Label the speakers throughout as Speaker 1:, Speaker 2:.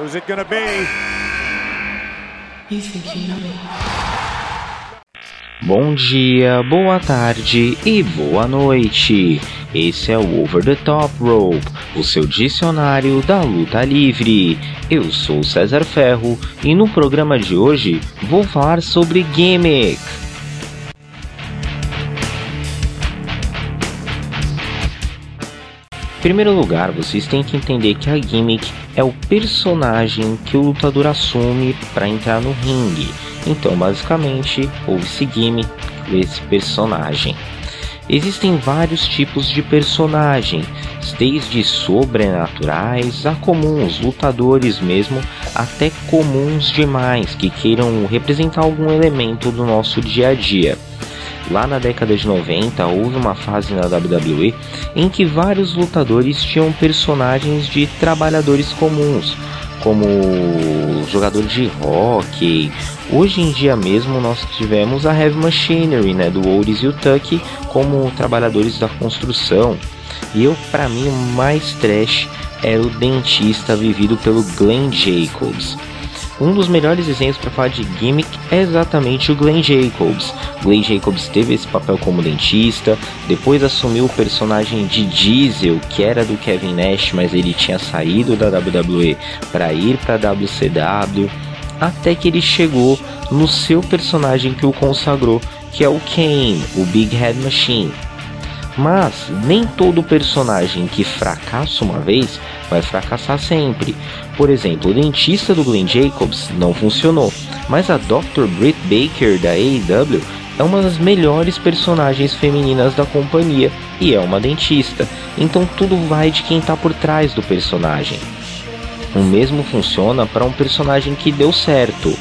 Speaker 1: Who's it gonna be?
Speaker 2: You think you know me?
Speaker 3: Bom dia, boa tarde e boa noite. Esse é o Over the Top Rope, o seu dicionário da luta livre. Eu sou César Ferro e no programa de hoje vou falar sobre gimmick. Em primeiro lugar, vocês têm que entender que a gimmick é o personagem que o lutador assume para entrar no ringue. Então, basicamente, houve-se gimmick desse personagem. Existem vários tipos de personagens, desde sobrenaturais a comuns, lutadores mesmo, até comuns demais que queiram representar algum elemento do nosso dia a dia. Lá na década de 90 houve uma fase na WWE em que vários lutadores tinham personagens de trabalhadores comuns, como jogador de hockey. Hoje em dia mesmo nós tivemos a Heavy Machinery, né, do Otis e o Tuck como trabalhadores da construção. E eu, para mim, o mais trash era o dentista vivido pelo Glenn Jacobs. Um dos melhores exemplos para falar de gimmick é exatamente o Glenn Jacobs. Glenn Jacobs teve esse papel como dentista, depois assumiu o personagem de Diesel, que era do Kevin Nash, mas ele tinha saído da WWE para ir para a WCW, até que ele chegou no seu personagem que o consagrou, que é o Kane, o Big Head Machine. Mas nem todo personagem que fracassa uma vez vai fracassar sempre. Por exemplo, o dentista do Glenn Jacobs não funcionou, mas a Dr. Britt Baker da AEW é uma das melhores personagens femininas da companhia e é uma dentista, então tudo vai de quem está por trás do personagem. O mesmo funciona para um personagem que deu certo.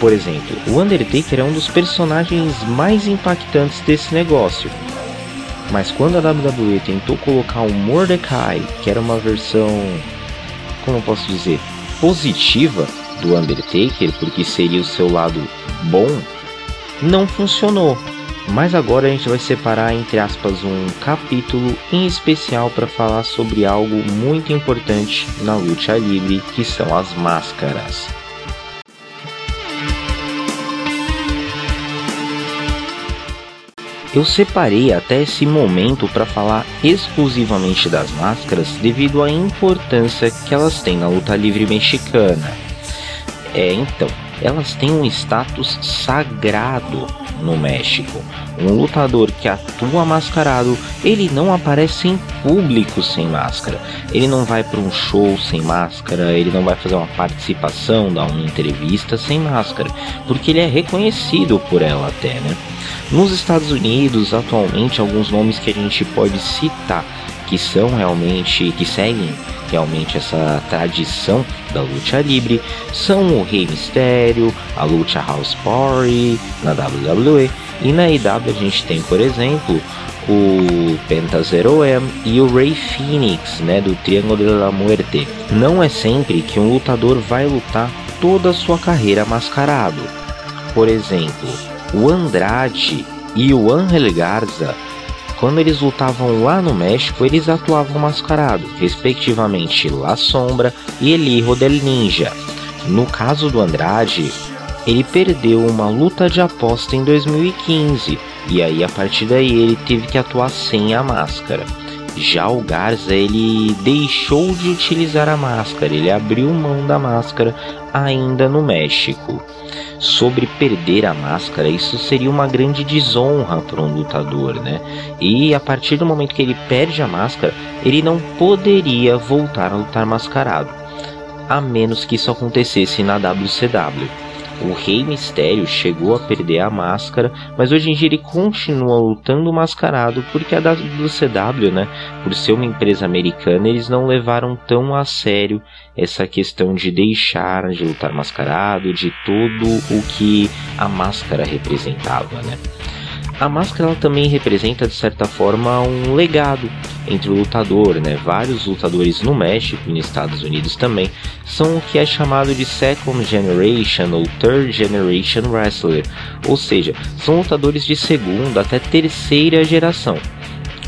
Speaker 3: Por exemplo, o Undertaker é um dos personagens mais impactantes desse negócio. Mas quando a WWE tentou colocar um Mordecai, que era uma versão, como eu posso dizer, positiva do Undertaker, porque seria o seu lado bom, não funcionou. Mas agora a gente vai separar entre aspas um capítulo em especial para falar sobre algo muito importante na luta livre, que são as máscaras. Eu separei até esse momento para falar exclusivamente das máscaras devido à importância que elas têm na luta livre mexicana. É, então, elas têm um status sagrado no México. Um lutador que atua mascarado, ele não aparece em público sem máscara. Ele não vai para um show sem máscara, ele não vai fazer uma participação, dar uma entrevista sem máscara, porque ele é reconhecido por ela até, né? Nos Estados Unidos, atualmente, alguns nomes que a gente pode citar que são realmente, que seguem realmente essa tradição da luta livre são o Rei Mistério, a luta House Party na WWE e na IW a gente tem, por exemplo, o Penta Zero M e o Ray Phoenix, né, do Triângulo de la Muerte. Não é sempre que um lutador vai lutar toda a sua carreira mascarado. Por exemplo, o Andrade e o Angel Garza quando eles lutavam lá no México, eles atuavam mascarados, respectivamente La Sombra e El Hijo del Ninja. No caso do Andrade, ele perdeu uma luta de aposta em 2015 e aí a partir daí ele teve que atuar sem a máscara. Já o Garza ele deixou de utilizar a máscara, ele abriu mão da máscara ainda no México sobre perder a máscara, isso seria uma grande desonra para um lutador, né? E a partir do momento que ele perde a máscara, ele não poderia voltar a lutar mascarado, a menos que isso acontecesse na WCW. O Rei Mistério chegou a perder a máscara, mas hoje em dia ele continua lutando mascarado porque a WCW, né, por ser uma empresa americana, eles não levaram tão a sério essa questão de deixar de lutar mascarado, de tudo o que a máscara representava, né? A máscara também representa de certa forma um legado entre o lutador, né? Vários lutadores no México e nos Estados Unidos também são o que é chamado de Second Generation ou Third Generation Wrestler, ou seja, são lutadores de segunda até terceira geração.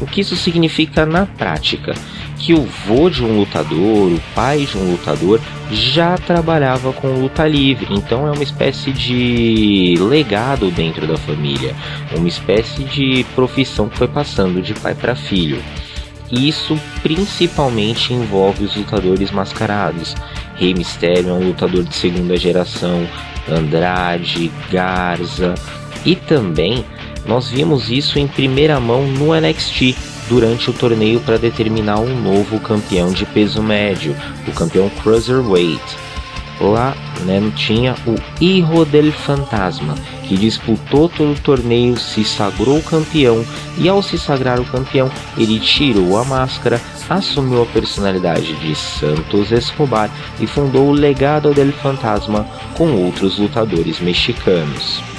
Speaker 3: O que isso significa na prática? Que o vô de um lutador, o pai de um lutador, já trabalhava com luta livre, então é uma espécie de legado dentro da família, uma espécie de profissão que foi passando de pai para filho. Isso principalmente envolve os lutadores mascarados. Rei Mysterio é um lutador de segunda geração, Andrade, Garza e também nós vimos isso em primeira mão no NXT durante o torneio para determinar um novo campeão de peso médio, o campeão Cruiserweight. Lá né, tinha o Hijo del Fantasma, que disputou todo o torneio, se sagrou campeão e ao se sagrar o campeão, ele tirou a máscara, assumiu a personalidade de Santos Escobar e fundou o Legado del Fantasma com outros lutadores mexicanos.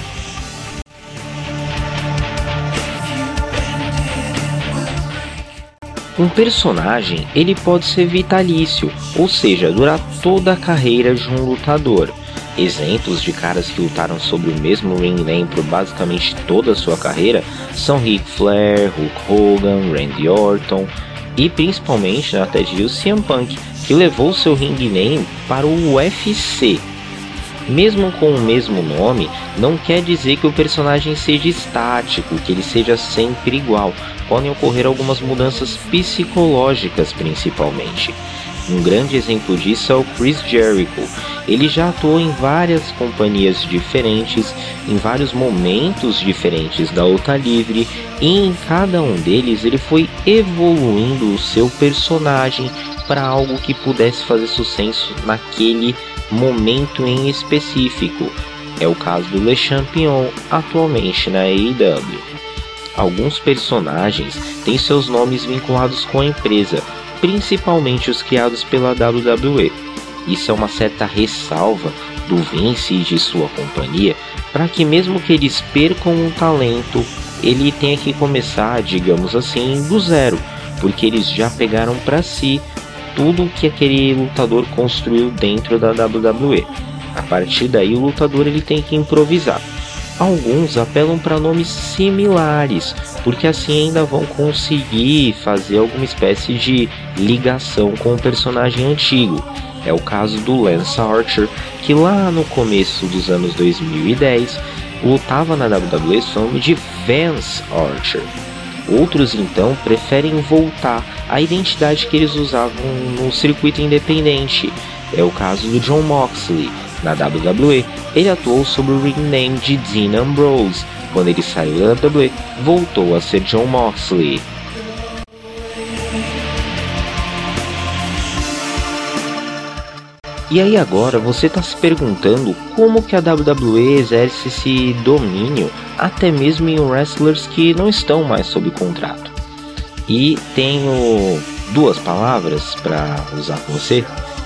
Speaker 3: Um personagem ele pode ser vitalício, ou seja, durar toda a carreira de um lutador. Exemplos de caras que lutaram sobre o mesmo ring name por basicamente toda a sua carreira são Ric Flair, Hulk Hogan, Randy Orton e principalmente até diria o CM Punk, que levou seu ring name para o UFC. Mesmo com o mesmo nome, não quer dizer que o personagem seja estático, que ele seja sempre igual. Podem ocorrer algumas mudanças psicológicas, principalmente. Um grande exemplo disso é o Chris Jericho. Ele já atuou em várias companhias diferentes, em vários momentos diferentes da luta livre, e em cada um deles ele foi evoluindo o seu personagem para algo que pudesse fazer sucesso naquele momento em específico. É o caso do Le Champion atualmente na AEW. Alguns personagens têm seus nomes vinculados com a empresa, principalmente os criados pela WWE. Isso é uma certa ressalva do Vince e de sua companhia para que, mesmo que eles percam um talento, ele tenha que começar, digamos assim, do zero, porque eles já pegaram para si tudo que aquele lutador construiu dentro da WWE. A partir daí, o lutador ele tem que improvisar. Alguns apelam para nomes similares, porque assim ainda vão conseguir fazer alguma espécie de ligação com o personagem antigo. É o caso do Lance Archer, que lá no começo dos anos 2010 lutava na WWE sob o nome de Vance Archer. Outros então preferem voltar à identidade que eles usavam no circuito independente. É o caso do John Moxley. Na WWE, ele atuou sob o ring name de Dean Ambrose. Quando ele saiu da WWE, voltou a ser John Moxley. E aí agora você está se perguntando como que a WWE exerce esse domínio até mesmo em wrestlers que não estão mais sob contrato. E tenho duas palavras para usar com você: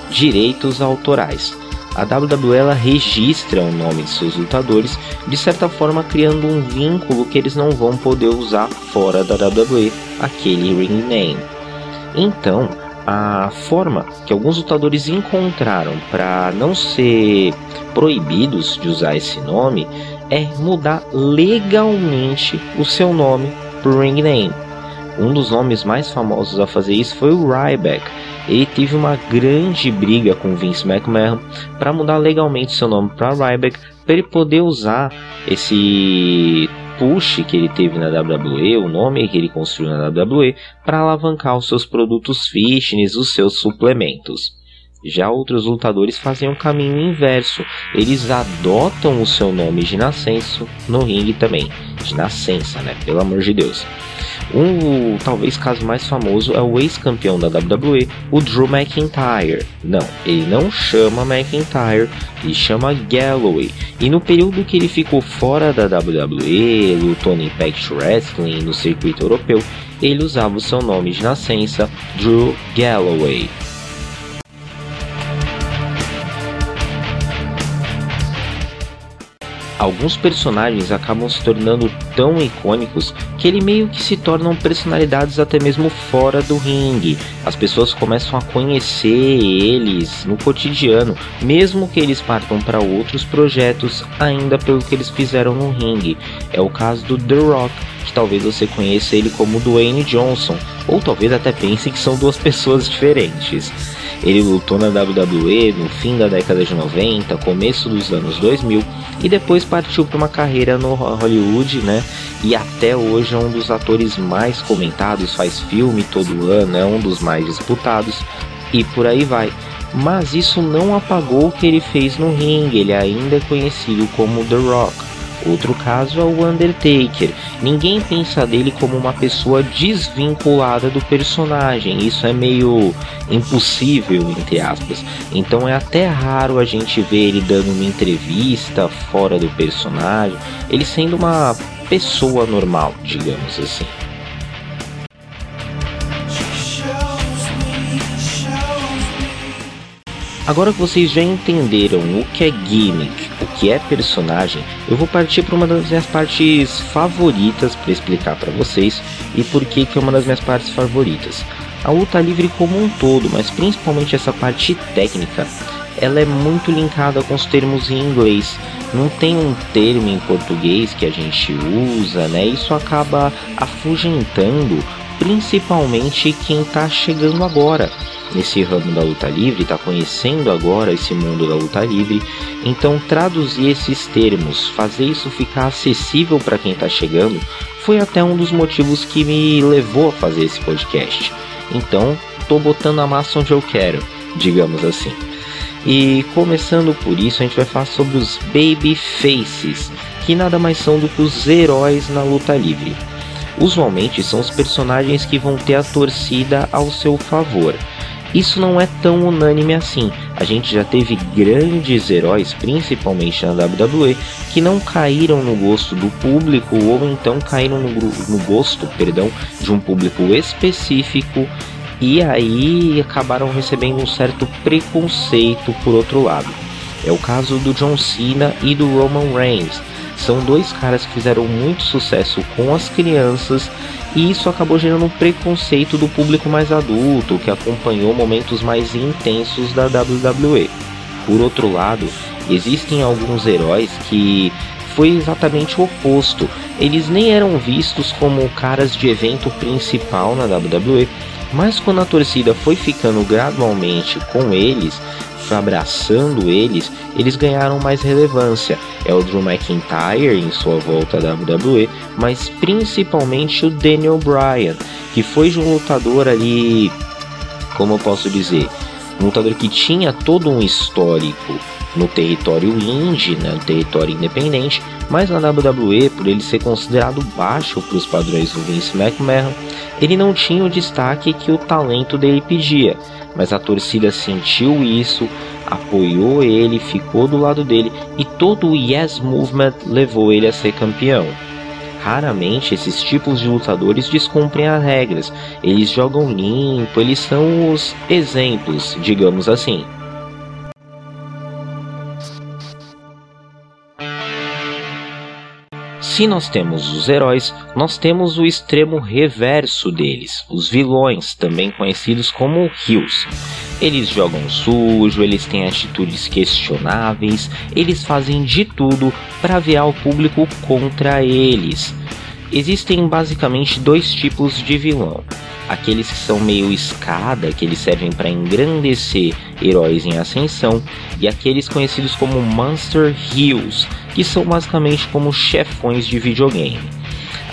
Speaker 3: direitos autorais. A WWE registra o nome de seus lutadores, de certa forma criando um vínculo que eles não vão poder usar fora da WWE, aquele ring name. Então, a forma que alguns lutadores encontraram para não ser proibidos de usar esse nome é mudar legalmente o seu nome para ring name. Um dos nomes mais famosos a fazer isso foi o Ryback. Ele teve uma grande briga com Vince McMahon para mudar legalmente seu nome para Ryback para ele poder usar esse push que ele teve na WWE, o nome que ele construiu na WWE, para alavancar os seus produtos fitness, os seus suplementos. Já outros lutadores fazem um caminho inverso. Eles adotam o seu nome de nascença no ringue também. De nascença, né? Pelo amor de Deus. Um talvez caso mais famoso é o ex-campeão da WWE, o Drew McIntyre. Não, ele não chama McIntyre, ele chama Galloway. E no período que ele ficou fora da WWE, lutou no Impact Wrestling no circuito europeu, ele usava o seu nome de nascença, Drew Galloway. Alguns personagens acabam se tornando tão icônicos que ele meio que se tornam personalidades até mesmo fora do ringue. As pessoas começam a conhecer eles no cotidiano, mesmo que eles partam para outros projetos, ainda pelo que eles fizeram no ringue. É o caso do The Rock, que talvez você conheça ele como Dwayne Johnson, ou talvez até pense que são duas pessoas diferentes. Ele lutou na WWE no fim da década de 90, começo dos anos 2000 e depois partiu para uma carreira no Hollywood, né? E até hoje é um dos atores mais comentados, faz filme todo ano, é um dos mais disputados e por aí vai. Mas isso não apagou o que ele fez no ringue, ele ainda é conhecido como The Rock. Outro caso é o Undertaker. Ninguém pensa dele como uma pessoa desvinculada do personagem. Isso é meio impossível, entre aspas. Então é até raro a gente ver ele dando uma entrevista fora do personagem, ele sendo uma pessoa normal, digamos assim. Agora que vocês já entenderam o que é gimmick, o que é personagem, eu vou partir para uma das minhas partes favoritas para explicar para vocês e por que que é uma das minhas partes favoritas. A luta livre como um todo, mas principalmente essa parte técnica, ela é muito linkada com os termos em inglês. Não tem um termo em português que a gente usa, né? Isso acaba afugentando principalmente quem está chegando agora nesse ramo da luta livre, está conhecendo agora esse mundo da luta livre. Então, traduzir esses termos, fazer isso ficar acessível para quem está chegando, foi até um dos motivos que me levou a fazer esse podcast. Então, tô botando a massa onde eu quero, digamos assim. E começando por isso, a gente vai falar sobre os baby faces, que nada mais são do que os heróis na luta livre. Usualmente são os personagens que vão ter a torcida ao seu favor. Isso não é tão unânime assim. A gente já teve grandes heróis, principalmente na WWE, que não caíram no gosto do público ou então caíram no, no gosto, perdão, de um público específico e aí acabaram recebendo um certo preconceito por outro lado. É o caso do John Cena e do Roman Reigns. São dois caras que fizeram muito sucesso com as crianças e isso acabou gerando um preconceito do público mais adulto que acompanhou momentos mais intensos da WWE. Por outro lado, existem alguns heróis que foi exatamente o oposto. Eles nem eram vistos como caras de evento principal na WWE, mas quando a torcida foi ficando gradualmente com eles, abraçando eles, eles ganharam mais relevância. É o Drew McIntyre em sua volta à WWE, mas principalmente o Daniel Bryan, que foi de um lutador ali, como eu posso dizer, um lutador que tinha todo um histórico no território indie, né, no território independente, mas na WWE, por ele ser considerado baixo para os padrões do Vince McMahon, ele não tinha o destaque que o talento dele pedia mas a torcida sentiu isso, apoiou ele, ficou do lado dele e todo o Yes Movement levou ele a ser campeão. Raramente esses tipos de lutadores descumprem as regras, eles jogam limpo, eles são os exemplos, digamos assim. Se nós temos os heróis, nós temos o extremo reverso deles, os vilões, também conhecidos como heels. Eles jogam sujo, eles têm atitudes questionáveis, eles fazem de tudo para virar o público contra eles. Existem basicamente dois tipos de vilão aqueles que são meio escada, que eles servem para engrandecer heróis em ascensão, e aqueles conhecidos como Monster Heroes, que são basicamente como chefões de videogame.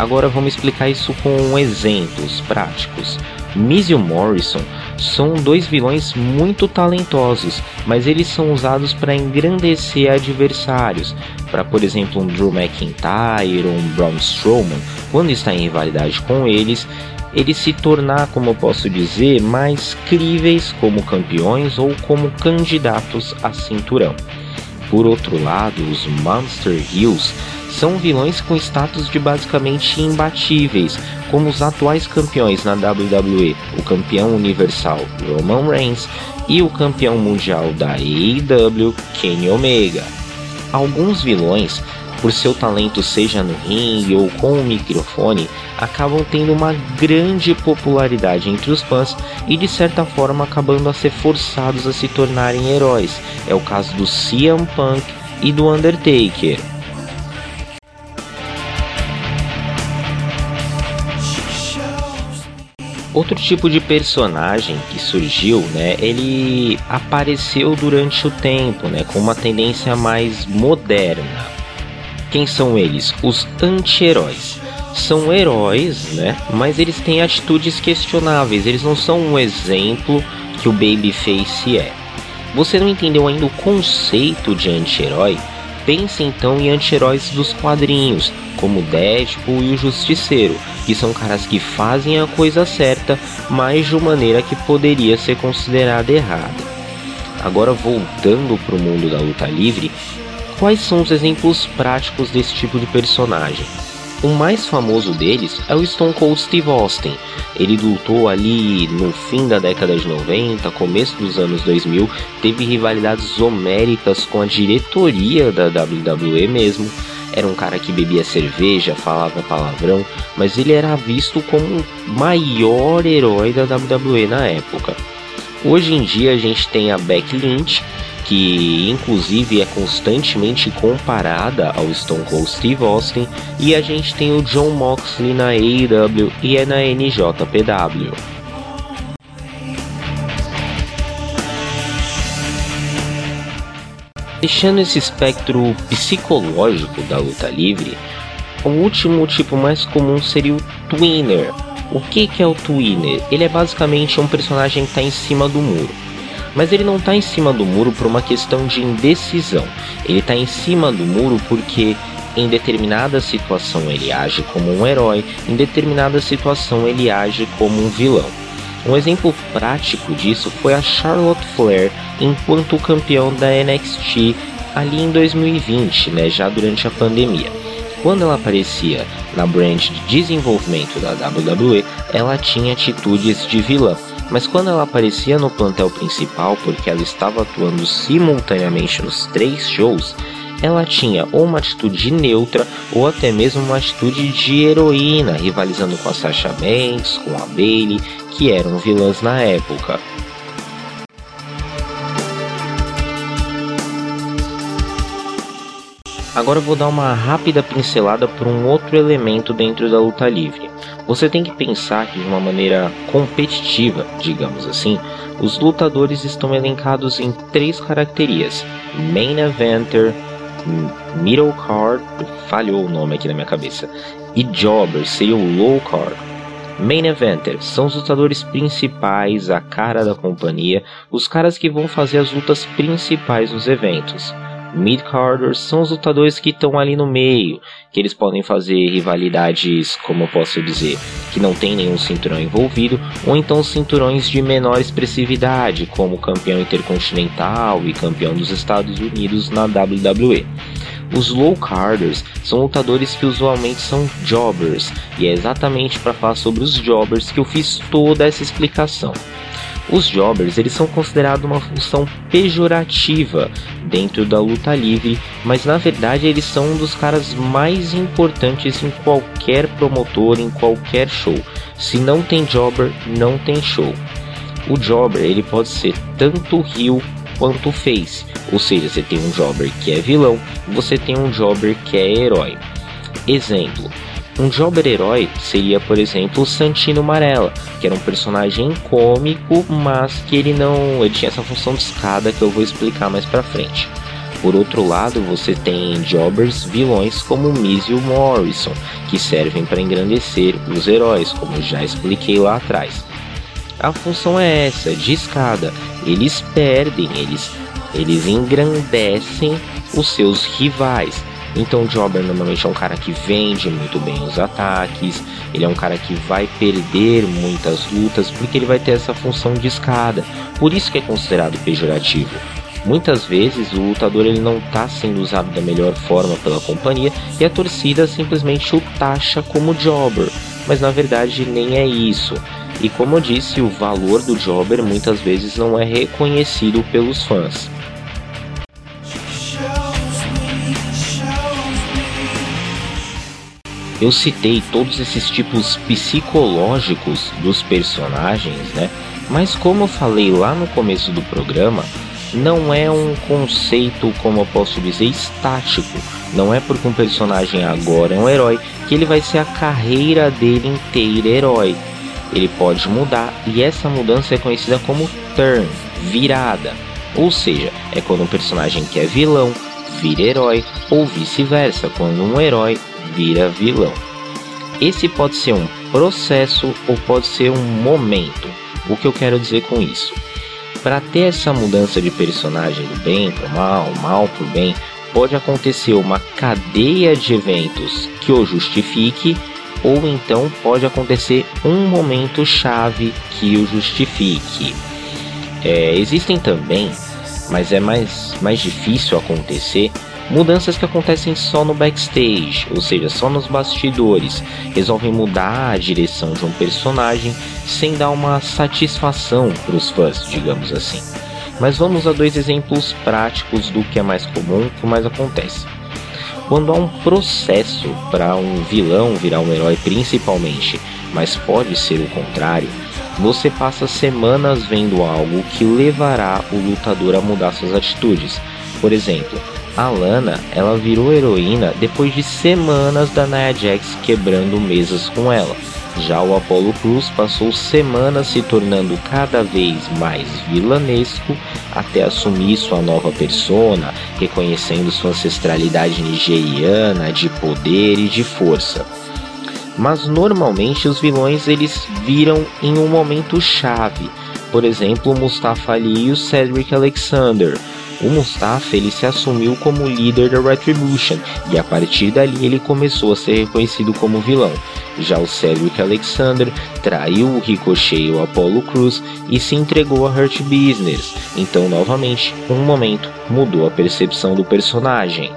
Speaker 3: Agora vamos explicar isso com exemplos práticos. Miz e Morrison são dois vilões muito talentosos, mas eles são usados para engrandecer adversários, para por exemplo um Drew McIntyre ou um Braun Strowman, quando está em rivalidade com eles, eles se tornar, como eu posso dizer, mais críveis como campeões ou como candidatos a cinturão. Por outro lado, os Monster Heels são vilões com status de basicamente imbatíveis, como os atuais campeões na WWE, o campeão universal Roman Reigns e o campeão mundial da AEW Kenny Omega. Alguns vilões por seu talento seja no ringue ou com o microfone, acabam tendo uma grande popularidade entre os fãs e de certa forma acabando a ser forçados a se tornarem heróis. É o caso do CM Punk e do Undertaker. Outro tipo de personagem que surgiu, né, ele apareceu durante o tempo, né, com uma tendência mais moderna. Quem são eles? Os anti-heróis. São heróis, né, mas eles têm atitudes questionáveis, eles não são um exemplo que o Babyface é. Você não entendeu ainda o conceito de anti-herói? Pense então em anti-heróis dos quadrinhos, como Deadpool e o Justiceiro, que são caras que fazem a coisa certa, mas de uma maneira que poderia ser considerada errada. Agora voltando para o mundo da luta livre, quais são os exemplos práticos desse tipo de personagem? O mais famoso deles é o Stone Cold Steve Austin. Ele lutou ali no fim da década de 90, começo dos anos 2000, teve rivalidades homéricas com a diretoria da WWE mesmo. Era um cara que bebia cerveja, falava palavrão, mas ele era visto como o maior herói da WWE na época. Hoje em dia a gente tem a Becky Lynch, que inclusive é constantemente comparada ao Stone Cold Steve Austin, e a gente tem o John Moxley na AEW e é na NJPW. Deixando esse espectro psicológico da luta livre, o último tipo mais comum seria o Twinner. O que, que é o Twinner? Ele é basicamente um personagem que está em cima do muro mas ele não está em cima do muro por uma questão de indecisão. Ele está em cima do muro porque em determinada situação ele age como um herói, em determinada situação ele age como um vilão. Um exemplo prático disso foi a Charlotte Flair enquanto campeão da NXT ali em 2020, né, já durante a pandemia. Quando ela aparecia na branch de desenvolvimento da WWE, ela tinha atitudes de vilã mas quando ela aparecia no plantel principal, porque ela estava atuando simultaneamente nos três shows, ela tinha ou uma atitude neutra ou até mesmo uma atitude de heroína, rivalizando com a Sasha Banks, com a Bailey, que eram vilãs na época. Agora eu vou dar uma rápida pincelada por um outro elemento dentro da luta livre. Você tem que pensar que de uma maneira competitiva, digamos assim, os lutadores estão elencados em três caracterias: Main Eventer, Middle Card, falhou o nome aqui na minha cabeça, e Jobber, seria o Low Card. Main Eventer são os lutadores principais, a cara da companhia, os caras que vão fazer as lutas principais nos eventos. Mid-carders são os lutadores que estão ali no meio, que eles podem fazer rivalidades, como eu posso dizer, que não tem nenhum cinturão envolvido, ou então cinturões de menor expressividade, como campeão intercontinental e campeão dos Estados Unidos na WWE. Os low carders são lutadores que usualmente são jobbers, e é exatamente para falar sobre os jobbers que eu fiz toda essa explicação. Os jobbers eles são considerados uma função pejorativa dentro da luta livre, mas na verdade eles são um dos caras mais importantes em qualquer promotor, em qualquer show. Se não tem jobber, não tem show. O jobber ele pode ser tanto heel quanto face, ou seja, você tem um jobber que é vilão, você tem um jobber que é herói. Exemplo: um jobber herói seria, por exemplo, o Santino Marella, que era um personagem cômico, mas que ele não ele tinha essa função de escada que eu vou explicar mais pra frente. Por outro lado, você tem jobbers vilões como Miz e o Morrison, que servem para engrandecer os heróis, como já expliquei lá atrás. A função é essa, de escada. Eles perdem, eles, eles engrandecem os seus rivais. Então o Jobber normalmente é um cara que vende muito bem os ataques, ele é um cara que vai perder muitas lutas porque ele vai ter essa função de escada. Por isso que é considerado pejorativo. Muitas vezes o lutador ele não está sendo usado da melhor forma pela companhia e a torcida simplesmente o taxa como jobber, mas na verdade nem é isso. E como eu disse, o valor do jobber muitas vezes não é reconhecido pelos fãs. Eu citei todos esses tipos psicológicos dos personagens, né? Mas como eu falei lá no começo do programa, não é um conceito, como eu posso dizer, estático. Não é porque um personagem agora é um herói que ele vai ser a carreira dele inteira herói. Ele pode mudar e essa mudança é conhecida como turn, virada. Ou seja, é quando um personagem que é vilão vira herói ou vice-versa, quando um herói vira vilão. Esse pode ser um processo ou pode ser um momento. O que eu quero dizer com isso? Para ter essa mudança de personagem do bem para o mal, mal para o bem, pode acontecer uma cadeia de eventos que o justifique, ou então pode acontecer um momento chave que o justifique. É, existem também, mas é mais, mais difícil acontecer, Mudanças que acontecem só no backstage, ou seja, só nos bastidores, resolvem mudar a direção de um personagem sem dar uma satisfação para os fãs, digamos assim. Mas vamos a dois exemplos práticos do que é mais comum, que mais acontece. Quando há um processo para um vilão virar um herói, principalmente, mas pode ser o contrário, você passa semanas vendo algo que levará o lutador a mudar suas atitudes. Por exemplo, a Lana, ela virou heroína depois de semanas da Nia Jax quebrando mesas com ela. Já o Apollo Cruz passou semanas se tornando cada vez mais vilanesco até assumir sua nova persona, reconhecendo sua ancestralidade nigeriana de poder e de força. Mas normalmente os vilões eles viram em um momento chave. Por exemplo, Mustafa Ali e o Cedric Alexander, o Mustafa ele se assumiu como líder da Retribution e a partir dali ele começou a ser reconhecido como vilão. Já o Cedric Alexander traiu o Ricochet e o Apollo Cruz e se entregou a Hurt Business. Então, novamente, um momento mudou a percepção do personagem.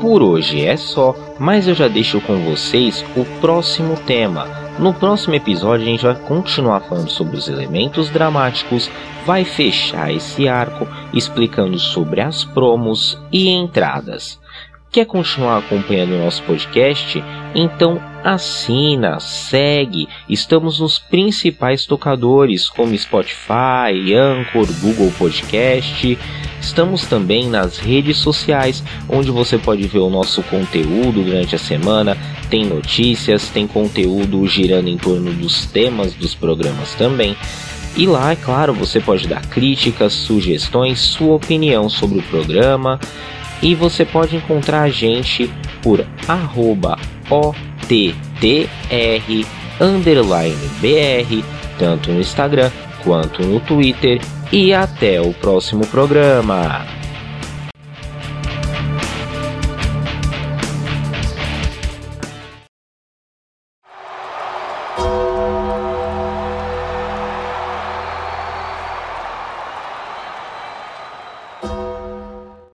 Speaker 3: Por hoje é só, mas eu já deixo com vocês o próximo tema no próximo episódio a gente vai continuar falando sobre os elementos dramáticos, vai fechar esse arco explicando sobre as promos e entradas. Quer continuar acompanhando o nosso podcast? Então assina, segue. Estamos nos principais tocadores como Spotify, Anchor, Google Podcast. Estamos também nas redes sociais, onde você pode ver o nosso conteúdo durante a semana. Tem notícias, tem conteúdo girando em torno dos temas dos programas também. E lá, é claro, você pode dar críticas, sugestões, sua opinião sobre o programa. E você pode encontrar a gente por arroba OTTR BR, tanto no Instagram quanto no Twitter e até o próximo programa.